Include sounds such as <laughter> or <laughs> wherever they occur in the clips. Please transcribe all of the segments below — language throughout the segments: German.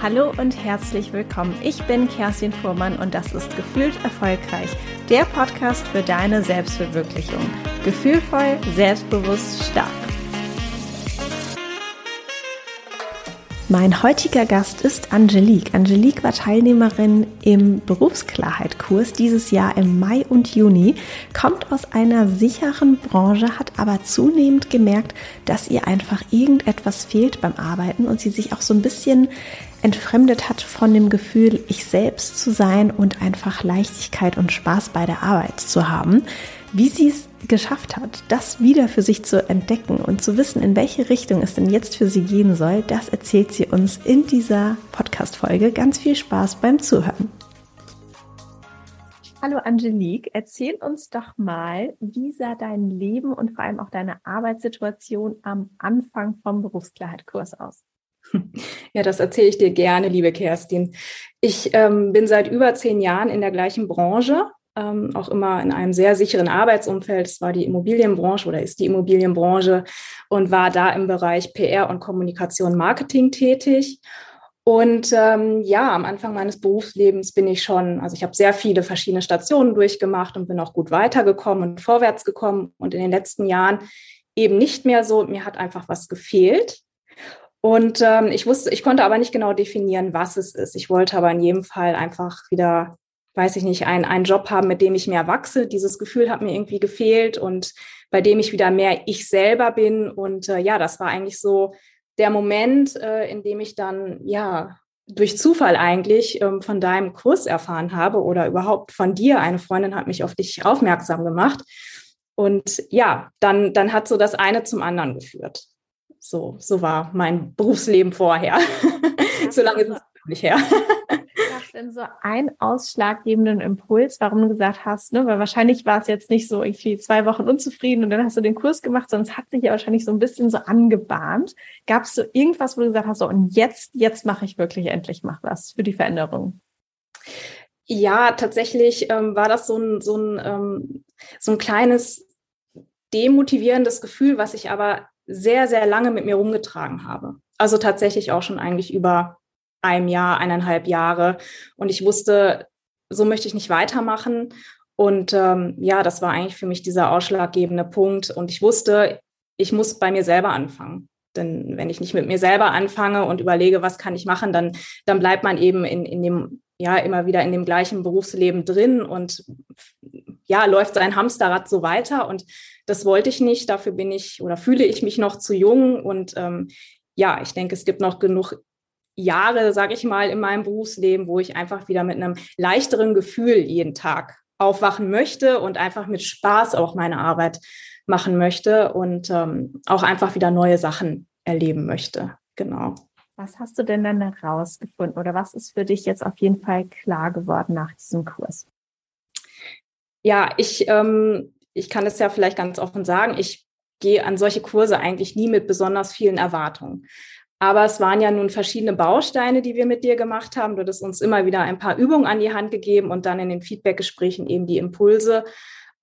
Hallo und herzlich willkommen. Ich bin Kerstin Fuhrmann und das ist Gefühlt Erfolgreich, der Podcast für deine Selbstverwirklichung. Gefühlvoll, selbstbewusst, stark. Mein heutiger Gast ist Angelique. Angelique war Teilnehmerin im Berufsklarheit-Kurs dieses Jahr im Mai und Juni, kommt aus einer sicheren Branche, hat aber zunehmend gemerkt, dass ihr einfach irgendetwas fehlt beim Arbeiten und sie sich auch so ein bisschen entfremdet hat von dem Gefühl, ich selbst zu sein und einfach Leichtigkeit und Spaß bei der Arbeit zu haben. Wie sie es geschafft hat, das wieder für sich zu entdecken und zu wissen, in welche Richtung es denn jetzt für sie gehen soll, das erzählt sie uns in dieser Podcast-Folge. Ganz viel Spaß beim Zuhören. Hallo Angelique, erzähl uns doch mal, wie sah dein Leben und vor allem auch deine Arbeitssituation am Anfang vom Berufsklarheit-Kurs aus? Ja, das erzähle ich dir gerne, liebe Kerstin. Ich ähm, bin seit über zehn Jahren in der gleichen Branche ähm, auch immer in einem sehr sicheren Arbeitsumfeld. Es war die Immobilienbranche oder ist die Immobilienbranche und war da im Bereich PR und Kommunikation Marketing tätig. Und ähm, ja, am Anfang meines Berufslebens bin ich schon, also ich habe sehr viele verschiedene Stationen durchgemacht und bin auch gut weitergekommen und vorwärts gekommen. Und in den letzten Jahren eben nicht mehr so. Mir hat einfach was gefehlt. Und ähm, ich wusste, ich konnte aber nicht genau definieren, was es ist. Ich wollte aber in jedem Fall einfach wieder weiß ich nicht, ein, einen Job haben, mit dem ich mehr wachse. Dieses Gefühl hat mir irgendwie gefehlt und bei dem ich wieder mehr ich selber bin. Und äh, ja, das war eigentlich so der Moment, äh, in dem ich dann, ja, durch Zufall eigentlich ähm, von deinem Kurs erfahren habe oder überhaupt von dir. Eine Freundin hat mich auf dich aufmerksam gemacht. Und ja, dann, dann hat so das eine zum anderen geführt. So, so war mein Berufsleben vorher. <laughs> so lange ist es nicht her denn so einen ausschlaggebenden Impuls, warum du gesagt hast, ne? Weil wahrscheinlich war es jetzt nicht so irgendwie zwei Wochen unzufrieden und dann hast du den Kurs gemacht, sondern es hat sich ja wahrscheinlich so ein bisschen so angebahnt. Gab es so irgendwas, wo du gesagt hast, so und jetzt, jetzt mache ich wirklich endlich mach was für die Veränderung? Ja, tatsächlich ähm, war das so ein, so ein, ähm, so ein kleines demotivierendes Gefühl, was ich aber sehr, sehr lange mit mir rumgetragen habe. Also tatsächlich auch schon eigentlich über einem Jahr, eineinhalb Jahre. Und ich wusste, so möchte ich nicht weitermachen. Und ähm, ja, das war eigentlich für mich dieser ausschlaggebende Punkt. Und ich wusste, ich muss bei mir selber anfangen. Denn wenn ich nicht mit mir selber anfange und überlege, was kann ich machen, dann, dann bleibt man eben in, in dem, ja, immer wieder in dem gleichen Berufsleben drin und ja, läuft sein Hamsterrad so weiter. Und das wollte ich nicht. Dafür bin ich oder fühle ich mich noch zu jung. Und ähm, ja, ich denke, es gibt noch genug Jahre, sage ich mal, in meinem Berufsleben, wo ich einfach wieder mit einem leichteren Gefühl jeden Tag aufwachen möchte und einfach mit Spaß auch meine Arbeit machen möchte und ähm, auch einfach wieder neue Sachen erleben möchte. Genau. Was hast du denn dann herausgefunden oder was ist für dich jetzt auf jeden Fall klar geworden nach diesem Kurs? Ja, ich, ähm, ich kann es ja vielleicht ganz offen sagen, ich gehe an solche Kurse eigentlich nie mit besonders vielen Erwartungen. Aber es waren ja nun verschiedene Bausteine, die wir mit dir gemacht haben. Du hast uns immer wieder ein paar Übungen an die Hand gegeben und dann in den Feedbackgesprächen eben die Impulse.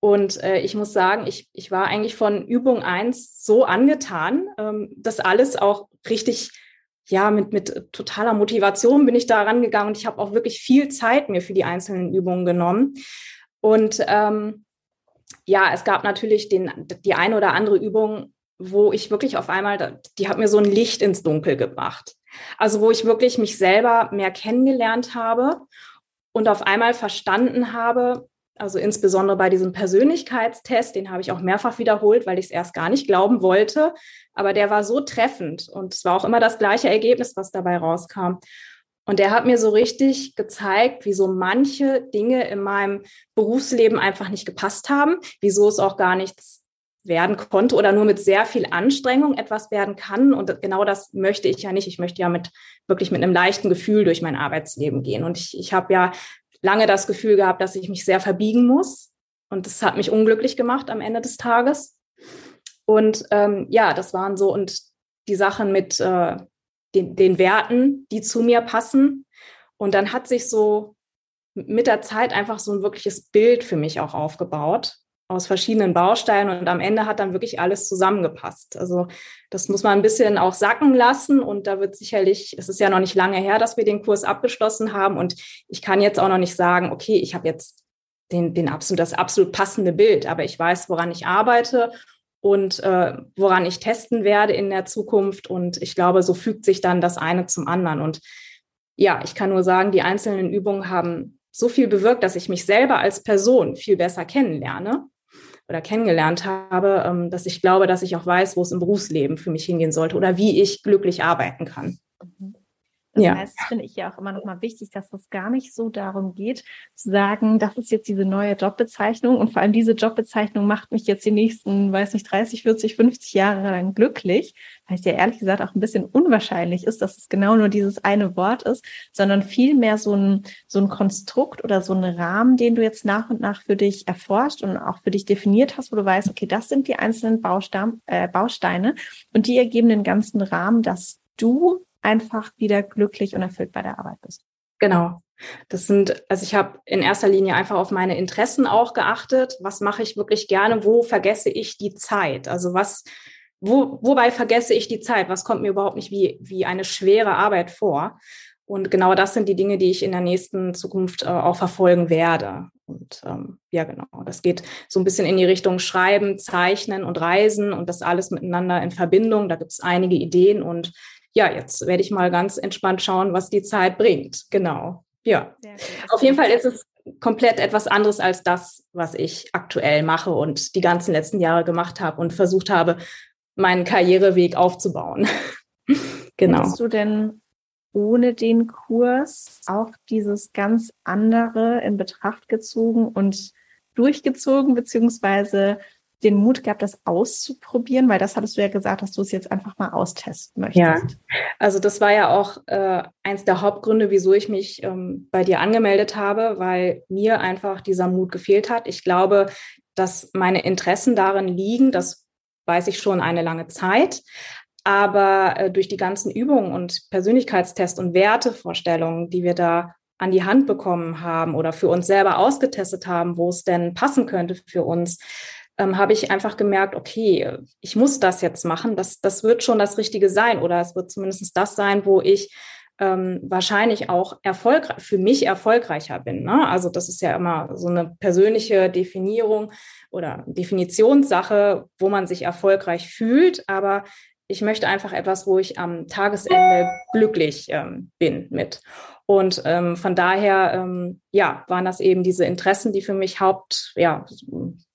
Und äh, ich muss sagen, ich, ich war eigentlich von Übung eins so angetan, ähm, dass alles auch richtig, ja, mit, mit totaler Motivation bin ich da rangegangen und ich habe auch wirklich viel Zeit mir für die einzelnen Übungen genommen. Und ähm, ja, es gab natürlich den, die eine oder andere Übung, wo ich wirklich auf einmal, die hat mir so ein Licht ins Dunkel gebracht. Also wo ich wirklich mich selber mehr kennengelernt habe und auf einmal verstanden habe, also insbesondere bei diesem Persönlichkeitstest, den habe ich auch mehrfach wiederholt, weil ich es erst gar nicht glauben wollte, aber der war so treffend und es war auch immer das gleiche Ergebnis, was dabei rauskam. Und der hat mir so richtig gezeigt, wieso manche Dinge in meinem Berufsleben einfach nicht gepasst haben, wieso es auch gar nichts werden konnte oder nur mit sehr viel Anstrengung etwas werden kann. Und genau das möchte ich ja nicht. Ich möchte ja mit wirklich mit einem leichten Gefühl durch mein Arbeitsleben gehen. Und ich, ich habe ja lange das Gefühl gehabt, dass ich mich sehr verbiegen muss. Und das hat mich unglücklich gemacht am Ende des Tages. Und ähm, ja, das waren so und die Sachen mit äh, den, den Werten, die zu mir passen. Und dann hat sich so mit der Zeit einfach so ein wirkliches Bild für mich auch aufgebaut aus verschiedenen Bausteinen. Und am Ende hat dann wirklich alles zusammengepasst. Also das muss man ein bisschen auch sacken lassen. Und da wird sicherlich, es ist ja noch nicht lange her, dass wir den Kurs abgeschlossen haben. Und ich kann jetzt auch noch nicht sagen, okay, ich habe jetzt den, den absolut, das absolut passende Bild, aber ich weiß, woran ich arbeite und äh, woran ich testen werde in der Zukunft und ich glaube, so fügt sich dann das eine zum anderen und ja, ich kann nur sagen, die einzelnen Übungen haben so viel bewirkt, dass ich mich selber als Person viel besser kennenlerne oder kennengelernt habe, ähm, dass ich glaube, dass ich auch weiß, wo es im Berufsleben für mich hingehen sollte oder wie ich glücklich arbeiten kann. Mhm. Das ja. heißt, finde ich ja auch immer noch mal wichtig, dass es gar nicht so darum geht, zu sagen, das ist jetzt diese neue Jobbezeichnung und vor allem diese Jobbezeichnung macht mich jetzt die nächsten, weiß nicht, 30, 40, 50 Jahre lang glücklich, weil es ja ehrlich gesagt auch ein bisschen unwahrscheinlich ist, dass es genau nur dieses eine Wort ist, sondern vielmehr so ein, so ein Konstrukt oder so ein Rahmen, den du jetzt nach und nach für dich erforscht und auch für dich definiert hast, wo du weißt, okay, das sind die einzelnen Bausteine, äh, Bausteine und die ergeben den ganzen Rahmen, dass du einfach wieder glücklich und erfüllt bei der Arbeit bist. Genau. Das sind, also ich habe in erster Linie einfach auf meine Interessen auch geachtet. Was mache ich wirklich gerne? Wo vergesse ich die Zeit? Also was, wo, wobei vergesse ich die Zeit? Was kommt mir überhaupt nicht wie, wie eine schwere Arbeit vor? Und genau das sind die Dinge, die ich in der nächsten Zukunft äh, auch verfolgen werde. Und ähm, ja, genau, das geht so ein bisschen in die Richtung Schreiben, Zeichnen und Reisen und das alles miteinander in Verbindung. Da gibt es einige Ideen und ja, jetzt werde ich mal ganz entspannt schauen, was die Zeit bringt. Genau. Ja. Auf jeden Fall ist es komplett etwas anderes als das, was ich aktuell mache und die ganzen letzten Jahre gemacht habe und versucht habe, meinen Karriereweg aufzubauen. <laughs> genau. Hättest du denn ohne den Kurs auch dieses ganz andere in Betracht gezogen und durchgezogen, beziehungsweise den Mut gehabt, das auszuprobieren? Weil das hattest du ja gesagt, dass du es jetzt einfach mal austesten möchtest. Ja, also das war ja auch äh, eins der Hauptgründe, wieso ich mich ähm, bei dir angemeldet habe, weil mir einfach dieser Mut gefehlt hat. Ich glaube, dass meine Interessen darin liegen, das weiß ich schon eine lange Zeit. Aber äh, durch die ganzen Übungen und Persönlichkeitstests und Wertevorstellungen, die wir da an die Hand bekommen haben oder für uns selber ausgetestet haben, wo es denn passen könnte für uns, ähm, habe ich einfach gemerkt, okay, ich muss das jetzt machen. Das, das wird schon das Richtige sein oder es wird zumindest das sein, wo ich ähm, wahrscheinlich auch erfolgreich, für mich erfolgreicher bin. Ne? Also das ist ja immer so eine persönliche Definierung oder Definitionssache, wo man sich erfolgreich fühlt. Aber ich möchte einfach etwas, wo ich am Tagesende glücklich ähm, bin mit. Und ähm, von daher, ähm, ja, waren das eben diese Interessen, die für mich Haupt, ja,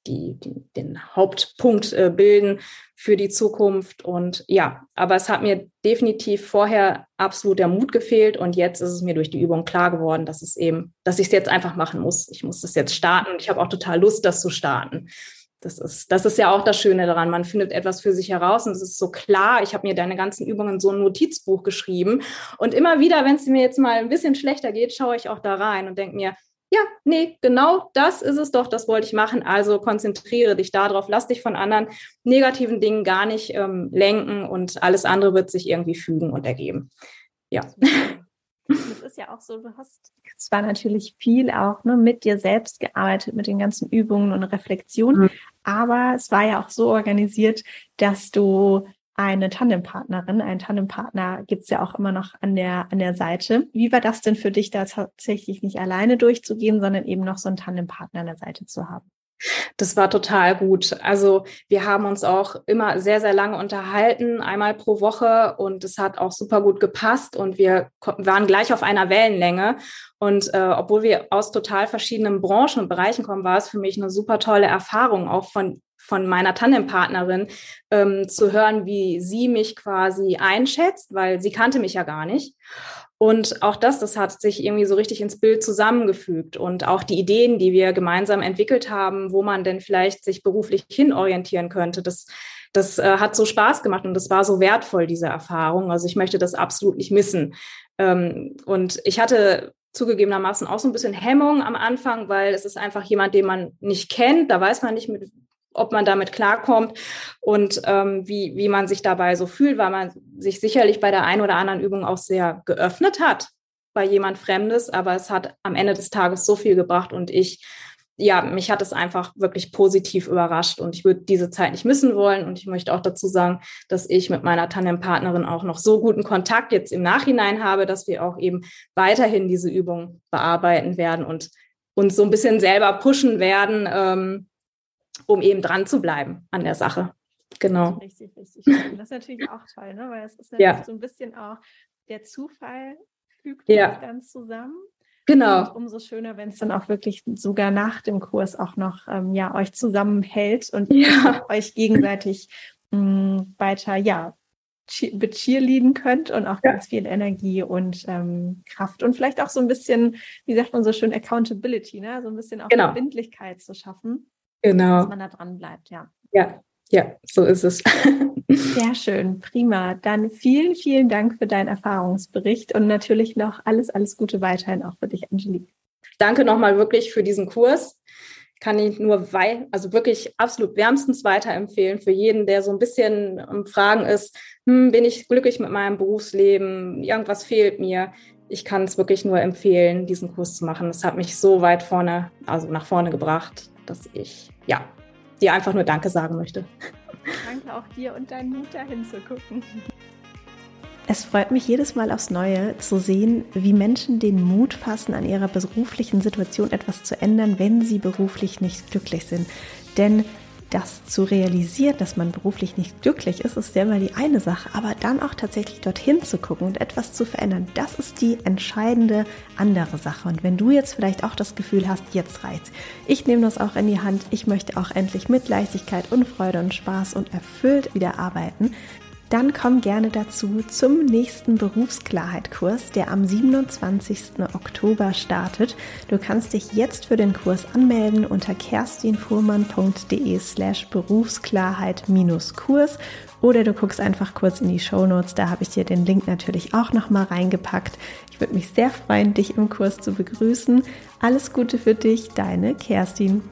die, die den Hauptpunkt äh, bilden für die Zukunft. Und ja, aber es hat mir definitiv vorher absolut der Mut gefehlt und jetzt ist es mir durch die Übung klar geworden, dass es eben, dass ich es jetzt einfach machen muss. Ich muss das jetzt starten und ich habe auch total Lust, das zu starten. Das ist, das ist ja auch das Schöne daran. Man findet etwas für sich heraus und es ist so klar. Ich habe mir deine ganzen Übungen in so ein Notizbuch geschrieben. Und immer wieder, wenn es mir jetzt mal ein bisschen schlechter geht, schaue ich auch da rein und denke mir, ja, nee, genau das ist es doch, das wollte ich machen. Also konzentriere dich darauf, lass dich von anderen negativen Dingen gar nicht ähm, lenken und alles andere wird sich irgendwie fügen und ergeben. Ja. Ja auch so, du hast zwar natürlich viel auch ne, mit dir selbst gearbeitet, mit den ganzen Übungen und Reflexionen, mhm. aber es war ja auch so organisiert, dass du eine Tandempartnerin, einen Tandempartner gibt's ja auch immer noch an der, an der Seite. Wie war das denn für dich, da tatsächlich nicht alleine durchzugehen, sondern eben noch so einen Tandempartner an der Seite zu haben? Das war total gut. Also wir haben uns auch immer sehr, sehr lange unterhalten, einmal pro Woche und es hat auch super gut gepasst und wir waren gleich auf einer Wellenlänge. Und äh, obwohl wir aus total verschiedenen Branchen und Bereichen kommen, war es für mich eine super tolle Erfahrung, auch von von meiner Tandempartnerin ähm, zu hören, wie sie mich quasi einschätzt, weil sie kannte mich ja gar nicht. Und auch das, das hat sich irgendwie so richtig ins Bild zusammengefügt. Und auch die Ideen, die wir gemeinsam entwickelt haben, wo man denn vielleicht sich beruflich hinorientieren könnte, das, das äh, hat so Spaß gemacht und das war so wertvoll, diese Erfahrung. Also ich möchte das absolut nicht missen. Ähm, und ich hatte zugegebenermaßen auch so ein bisschen Hemmung am Anfang, weil es ist einfach jemand, den man nicht kennt. Da weiß man nicht, mit ob man damit klarkommt und ähm, wie, wie man sich dabei so fühlt, weil man sich sicherlich bei der einen oder anderen Übung auch sehr geöffnet hat bei jemand Fremdes, aber es hat am Ende des Tages so viel gebracht und ich ja, mich hat es einfach wirklich positiv überrascht und ich würde diese Zeit nicht missen wollen. Und ich möchte auch dazu sagen, dass ich mit meiner Tandempartnerin auch noch so guten Kontakt jetzt im Nachhinein habe, dass wir auch eben weiterhin diese Übung bearbeiten werden und uns so ein bisschen selber pushen werden, ähm, um eben dran zu bleiben an der Sache. Genau. Richtig, richtig schön. Das ist natürlich auch toll, ne? weil es ist ja. so ein bisschen auch der Zufall fügt ja. dann zusammen. Genau. Und umso schöner, wenn es dann auch wirklich sogar nach dem Kurs auch noch ähm, ja, euch zusammenhält und ja. <laughs> euch gegenseitig mh, mm, weiter ja, becheerleaden könnt und auch ja. ganz viel Energie und ähm, Kraft und vielleicht auch so ein bisschen, wie sagt man so schön, Accountability, ne? so ein bisschen auch genau. Verbindlichkeit zu schaffen. Genau. Dass man da dran bleibt, ja. Ja, ja, so ist es. <laughs> Sehr schön, prima. Dann vielen, vielen Dank für deinen Erfahrungsbericht und natürlich noch alles, alles Gute weiterhin auch für dich, Angelique. Danke nochmal wirklich für diesen Kurs. Kann ich nur wei also wirklich absolut wärmstens weiterempfehlen für jeden, der so ein bisschen Fragen ist, hm, bin ich glücklich mit meinem Berufsleben, irgendwas fehlt mir. Ich kann es wirklich nur empfehlen, diesen Kurs zu machen. Das hat mich so weit vorne, also nach vorne gebracht, dass ich ja dir einfach nur Danke sagen möchte. Danke auch dir und deinen Mut dahin zu gucken. Es freut mich jedes Mal aufs Neue zu sehen, wie Menschen den Mut fassen, an ihrer beruflichen Situation etwas zu ändern, wenn sie beruflich nicht glücklich sind. Denn das zu realisieren, dass man beruflich nicht glücklich ist, ist ja immer die eine Sache, aber dann auch tatsächlich dorthin zu gucken und etwas zu verändern, das ist die entscheidende andere Sache. Und wenn du jetzt vielleicht auch das Gefühl hast, jetzt reizt, ich nehme das auch in die Hand, ich möchte auch endlich mit Leichtigkeit und Freude und Spaß und erfüllt wieder arbeiten, dann komm gerne dazu zum nächsten Berufsklarheit-Kurs, der am 27. Oktober startet. Du kannst dich jetzt für den Kurs anmelden unter kerstinfuhrmann.de slash Berufsklarheit-Kurs oder du guckst einfach kurz in die Show Notes, da habe ich dir den Link natürlich auch nochmal reingepackt. Ich würde mich sehr freuen, dich im Kurs zu begrüßen. Alles Gute für dich, deine Kerstin.